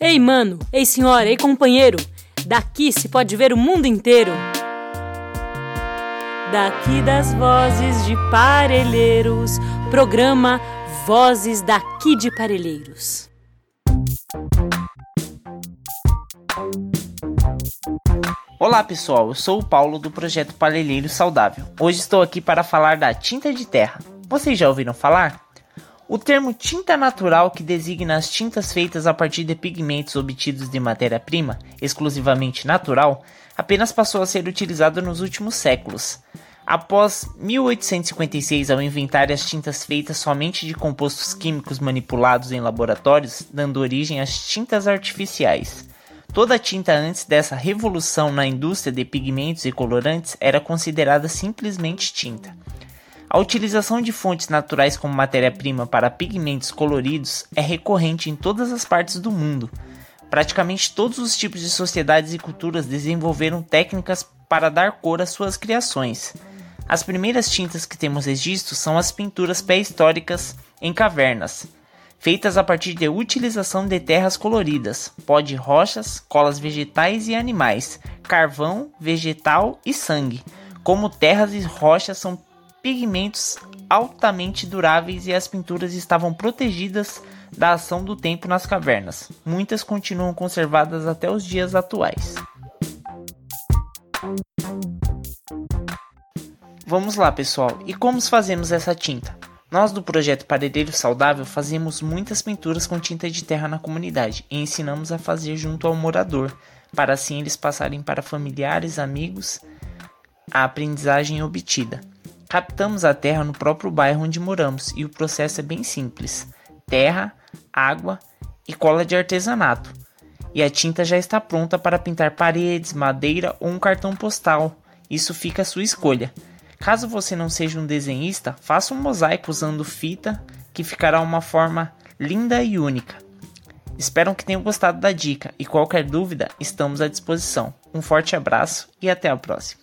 Ei, mano, ei, senhora, ei, companheiro, daqui se pode ver o mundo inteiro. Daqui das vozes de Parelheiros, programa Vozes daqui de Parelheiros. Olá pessoal, eu sou o Paulo do projeto Parelheiro Saudável. Hoje estou aqui para falar da tinta de terra. Vocês já ouviram falar? O termo tinta natural, que designa as tintas feitas a partir de pigmentos obtidos de matéria-prima exclusivamente natural, apenas passou a ser utilizado nos últimos séculos. Após 1856, ao inventar as tintas feitas somente de compostos químicos manipulados em laboratórios, dando origem às tintas artificiais. Toda tinta antes dessa revolução na indústria de pigmentos e colorantes era considerada simplesmente tinta. A utilização de fontes naturais como matéria-prima para pigmentos coloridos é recorrente em todas as partes do mundo. Praticamente todos os tipos de sociedades e culturas desenvolveram técnicas para dar cor às suas criações. As primeiras tintas que temos registro são as pinturas pré-históricas em cavernas, feitas a partir de utilização de terras coloridas, pó de rochas, colas vegetais e animais, carvão, vegetal e sangue. Como terras e rochas são pigmentos altamente duráveis e as pinturas estavam protegidas da ação do tempo nas cavernas. Muitas continuam conservadas até os dias atuais. Vamos lá, pessoal. E como fazemos essa tinta? Nós do projeto Parelheiro Saudável fazemos muitas pinturas com tinta de terra na comunidade e ensinamos a fazer junto ao morador, para assim eles passarem para familiares, amigos a aprendizagem obtida. Captamos a terra no próprio bairro onde moramos e o processo é bem simples: terra, água e cola de artesanato. E a tinta já está pronta para pintar paredes, madeira ou um cartão postal. Isso fica a sua escolha. Caso você não seja um desenhista, faça um mosaico usando fita, que ficará uma forma linda e única. Espero que tenham gostado da dica e qualquer dúvida, estamos à disposição. Um forte abraço e até a próxima.